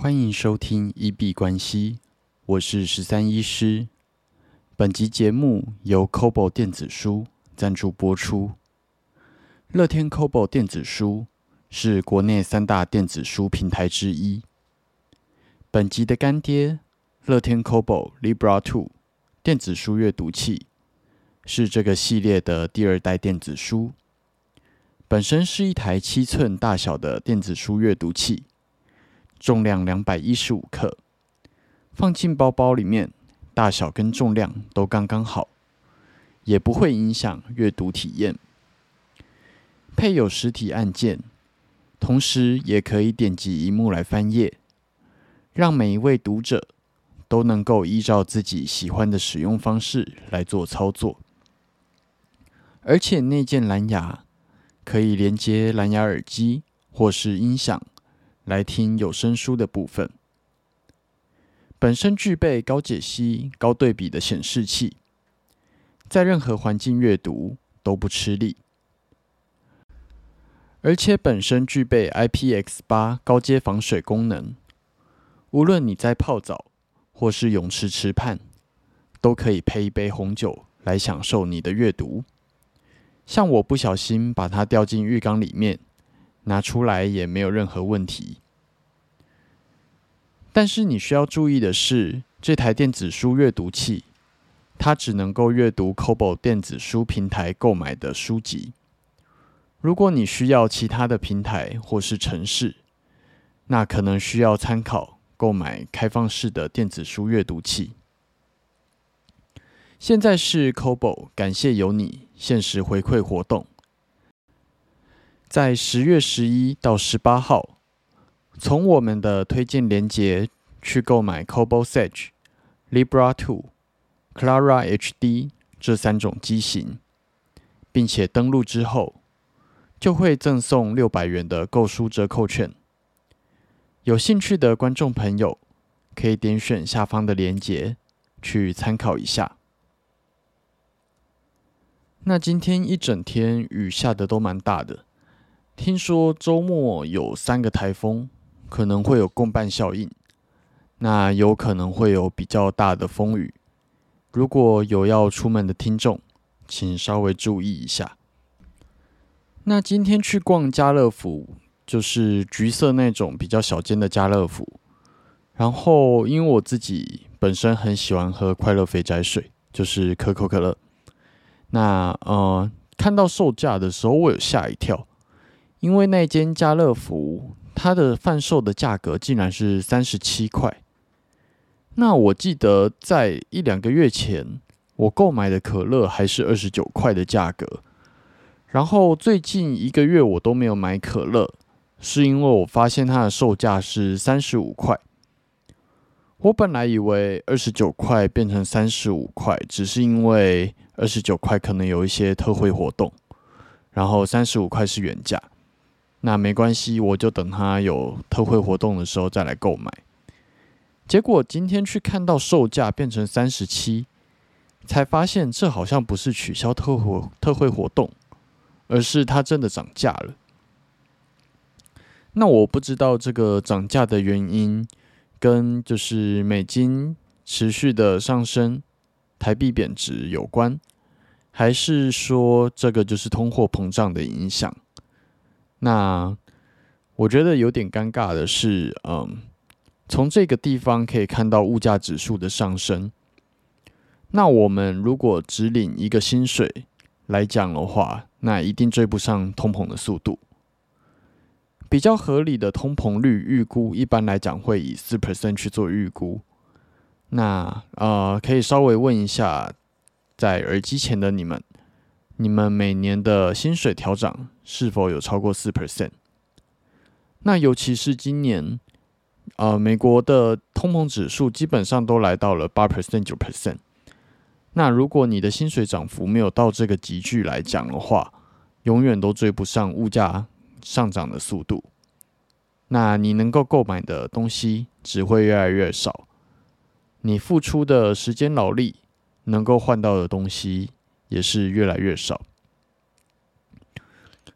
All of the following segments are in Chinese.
欢迎收听一币关系，我是十三医师。本集节目由 Kobo 电子书赞助播出。乐天 Kobo 电子书是国内三大电子书平台之一。本集的干爹乐天 Kobo Libra Two 电子书阅读器是这个系列的第二代电子书。本身是一台七寸大小的电子书阅读器。重量两百一十五克，放进包包里面，大小跟重量都刚刚好，也不会影响阅读体验。配有实体按键，同时也可以点击荧幕来翻页，让每一位读者都能够依照自己喜欢的使用方式来做操作。而且内建蓝牙，可以连接蓝牙耳机或是音响。来听有声书的部分，本身具备高解析、高对比的显示器，在任何环境阅读都不吃力，而且本身具备 IPX 八高阶防水功能，无论你在泡澡或是泳池池畔，都可以配一杯红酒来享受你的阅读。像我不小心把它掉进浴缸里面。拿出来也没有任何问题，但是你需要注意的是，这台电子书阅读器，它只能够阅读 Kobo 电子书平台购买的书籍。如果你需要其他的平台或是城市，那可能需要参考购买开放式的电子书阅读器。现在是 Kobo 感谢有你限时回馈活动。在十月十一到十八号，从我们的推荐链接去购买 Kobo Sage、Libra Two、Clara HD 这三种机型，并且登录之后，就会赠送六百元的购书折扣券。有兴趣的观众朋友，可以点选下方的链接去参考一下。那今天一整天雨下的都蛮大的。听说周末有三个台风，可能会有共伴效应，那有可能会有比较大的风雨。如果有要出门的听众，请稍微注意一下。那今天去逛家乐福，就是橘色那种比较小间的家乐福。然后因为我自己本身很喜欢喝快乐肥宅水，就是可口可乐。那呃，看到售价的时候，我有吓一跳。因为那间家乐福，它的贩售的价格竟然是三十七块。那我记得在一两个月前，我购买的可乐还是二十九块的价格。然后最近一个月我都没有买可乐，是因为我发现它的售价是三十五块。我本来以为二十九块变成三十五块，只是因为二十九块可能有一些特惠活动，然后三十五块是原价。那没关系，我就等它有特惠活动的时候再来购买。结果今天去看到售价变成三十七，才发现这好像不是取消特惠特惠活动，而是它真的涨价了。那我不知道这个涨价的原因跟就是美金持续的上升、台币贬值有关，还是说这个就是通货膨胀的影响？那我觉得有点尴尬的是，嗯，从这个地方可以看到物价指数的上升。那我们如果只领一个薪水来讲的话，那一定追不上通膨的速度。比较合理的通膨率预估，一般来讲会以四 percent 去做预估。那呃，可以稍微问一下，在耳机前的你们。你们每年的薪水调涨是否有超过四 percent？那尤其是今年，呃，美国的通膨指数基本上都来到了八 percent 九 percent。那如果你的薪水涨幅没有到这个急剧来讲的话，永远都追不上物价上涨的速度。那你能够购买的东西只会越来越少，你付出的时间劳力能够换到的东西。也是越来越少，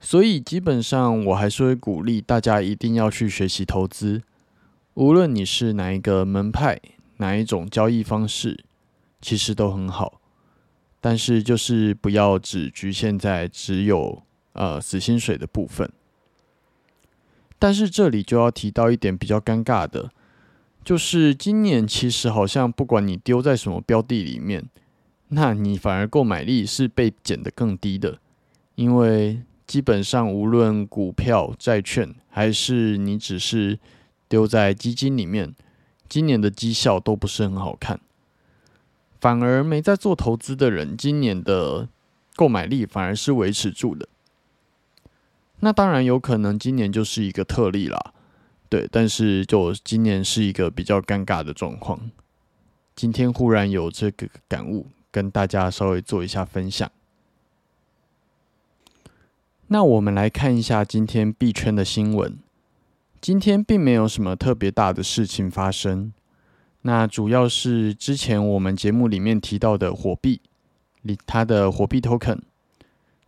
所以基本上我还是会鼓励大家一定要去学习投资，无论你是哪一个门派、哪一种交易方式，其实都很好。但是就是不要只局限在只有呃死薪水的部分。但是这里就要提到一点比较尴尬的，就是今年其实好像不管你丢在什么标的里面，那你反而购买力是被减得更低的，因为。基本上，无论股票、债券，还是你只是丢在基金里面，今年的绩效都不是很好看。反而没在做投资的人，今年的购买力反而是维持住的。那当然有可能今年就是一个特例啦，对。但是就今年是一个比较尴尬的状况。今天忽然有这个感悟，跟大家稍微做一下分享。那我们来看一下今天币圈的新闻。今天并没有什么特别大的事情发生。那主要是之前我们节目里面提到的火币，它的火币 token，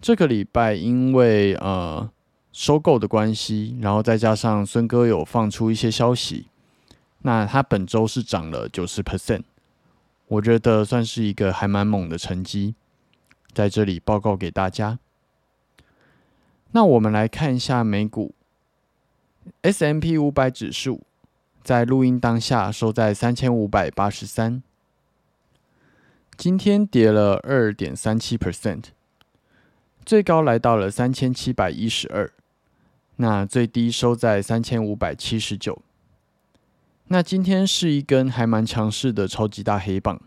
这个礼拜因为呃收购的关系，然后再加上孙哥有放出一些消息，那它本周是涨了九十 percent，我觉得算是一个还蛮猛的成绩，在这里报告给大家。那我们来看一下美股 S M P 五百指数，在录音当下收在三千五百八十三，今天跌了二点三七 percent，最高来到了三千七百一十二，那最低收在三千五百七十九。那今天是一根还蛮强势的超级大黑棒，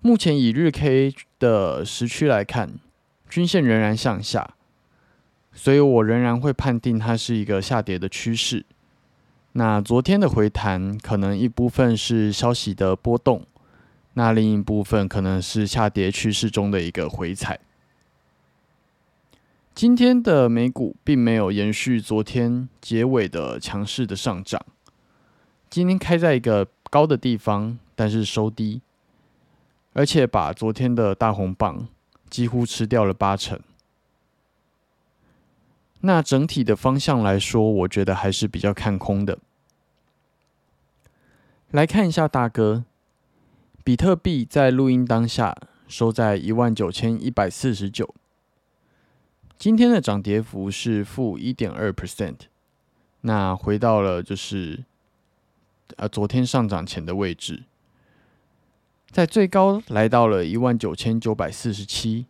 目前以日 K 的时区来看，均线仍然向下。所以我仍然会判定它是一个下跌的趋势。那昨天的回弹，可能一部分是消息的波动，那另一部分可能是下跌趋势中的一个回踩。今天的美股并没有延续昨天结尾的强势的上涨，今天开在一个高的地方，但是收低，而且把昨天的大红棒几乎吃掉了八成。那整体的方向来说，我觉得还是比较看空的。来看一下大哥，比特币在录音当下收在一万九千一百四十九，今天的涨跌幅是负一点二 percent，那回到了就是呃昨天上涨前的位置，在最高来到了一万九千九百四十七。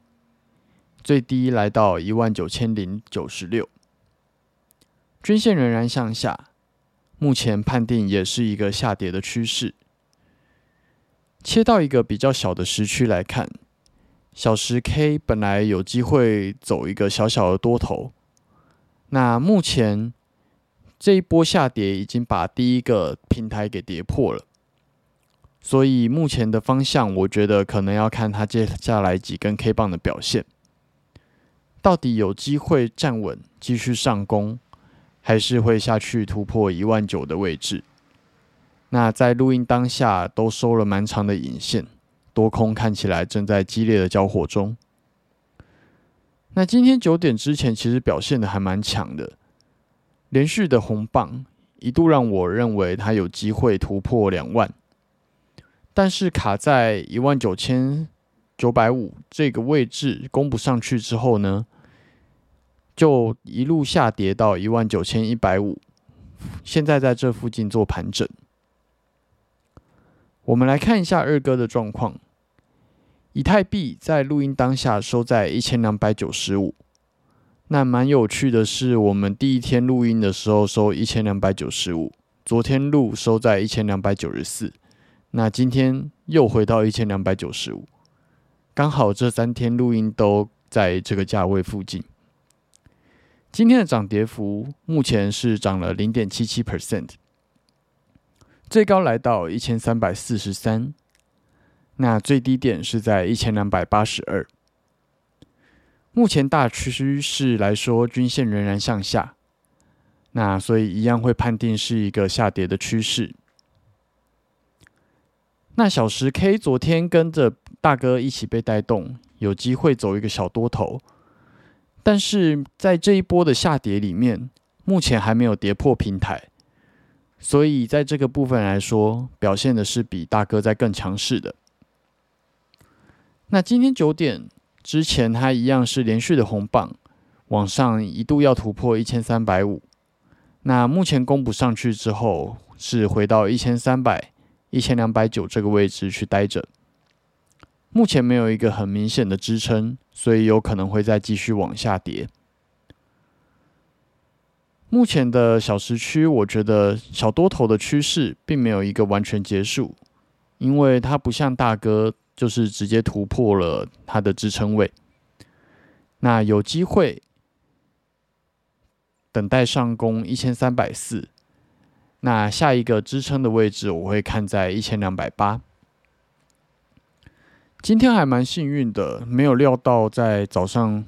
最低来到一万九千零九十六，均线仍然向下，目前判定也是一个下跌的趋势。切到一个比较小的时区来看，小时 K 本来有机会走一个小小的多头，那目前这一波下跌已经把第一个平台给跌破了，所以目前的方向，我觉得可能要看它接下来几根 K 棒的表现。到底有机会站稳继续上攻，还是会下去突破一万九的位置？那在录音当下都收了蛮长的引线，多空看起来正在激烈的交火中。那今天九点之前其实表现的还蛮强的，连续的红棒一度让我认为它有机会突破两万，但是卡在一万九千九百五这个位置攻不上去之后呢？就一路下跌到一万九千一百五，现在在这附近做盘整。我们来看一下二哥的状况，以太币在录音当下收在一千两百九十五。那蛮有趣的是，我们第一天录音的时候收一千两百九十五，昨天录收在一千两百九十四，那今天又回到一千两百九十五，刚好这三天录音都在这个价位附近。今天的涨跌幅目前是涨了零点七七 percent，最高来到一千三百四十三，那最低点是在一千两百八十二。目前大趋势来说，均线仍然向下，那所以一样会判定是一个下跌的趋势。那小时 K 昨天跟着大哥一起被带动，有机会走一个小多头。但是在这一波的下跌里面，目前还没有跌破平台，所以在这个部分来说，表现的是比大哥在更强势的。那今天九点之前，它一样是连续的红棒，往上一度要突破一千三百五。那目前攻不上去之后，是回到一千三百、一千两百九这个位置去待着。目前没有一个很明显的支撑，所以有可能会再继续往下跌。目前的小时区，我觉得小多头的趋势并没有一个完全结束，因为它不像大哥，就是直接突破了它的支撑位。那有机会等待上攻一千三百四，那下一个支撑的位置我会看在一千两百八。今天还蛮幸运的，没有料到在早上。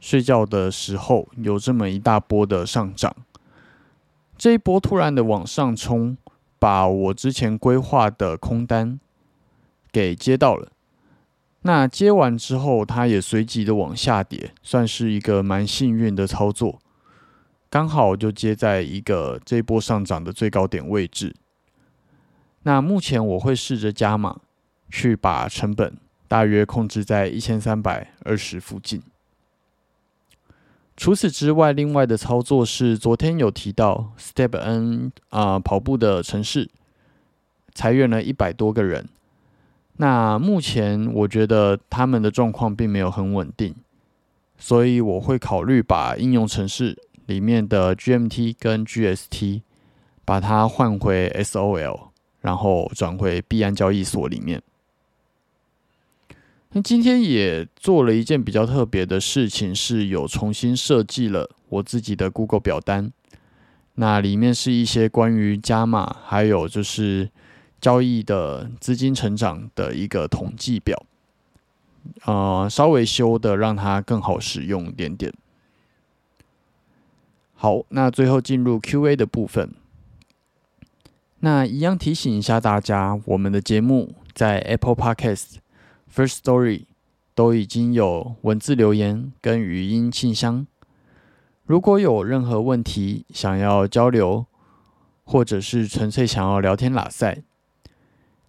睡觉的时候有这么一大波的上涨，这一波突然的往上冲，把我之前规划的空单给接到了。那接完之后，它也随即的往下跌，算是一个蛮幸运的操作，刚好就接在一个这一波上涨的最高点位置。那目前我会试着加码，去把成本大约控制在一千三百二十附近。除此之外，另外的操作是昨天有提到，Step N 啊跑步的城市裁员了一百多个人。那目前我觉得他们的状况并没有很稳定，所以我会考虑把应用程式里面的 GMT 跟 GST 把它换回 SOL，然后转回币安交易所里面。那今天也做了一件比较特别的事情，是有重新设计了我自己的 Google 表单。那里面是一些关于加码，还有就是交易的资金成长的一个统计表。呃，稍微修的让它更好使用一点点。好，那最后进入 Q&A 的部分。那一样提醒一下大家，我们的节目在 Apple Podcast。First Story 都已经有文字留言跟语音信箱，如果有任何问题想要交流，或者是纯粹想要聊天拉塞，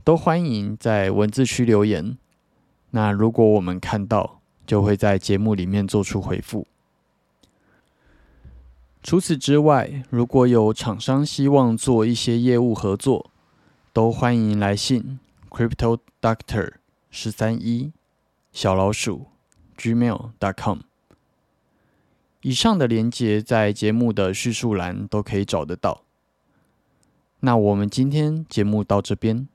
都欢迎在文字区留言。那如果我们看到，就会在节目里面做出回复。除此之外，如果有厂商希望做一些业务合作，都欢迎来信 Crypto Doctor。十三一小老鼠 gmail dot com 以上的连接在节目的叙述栏都可以找得到。那我们今天节目到这边。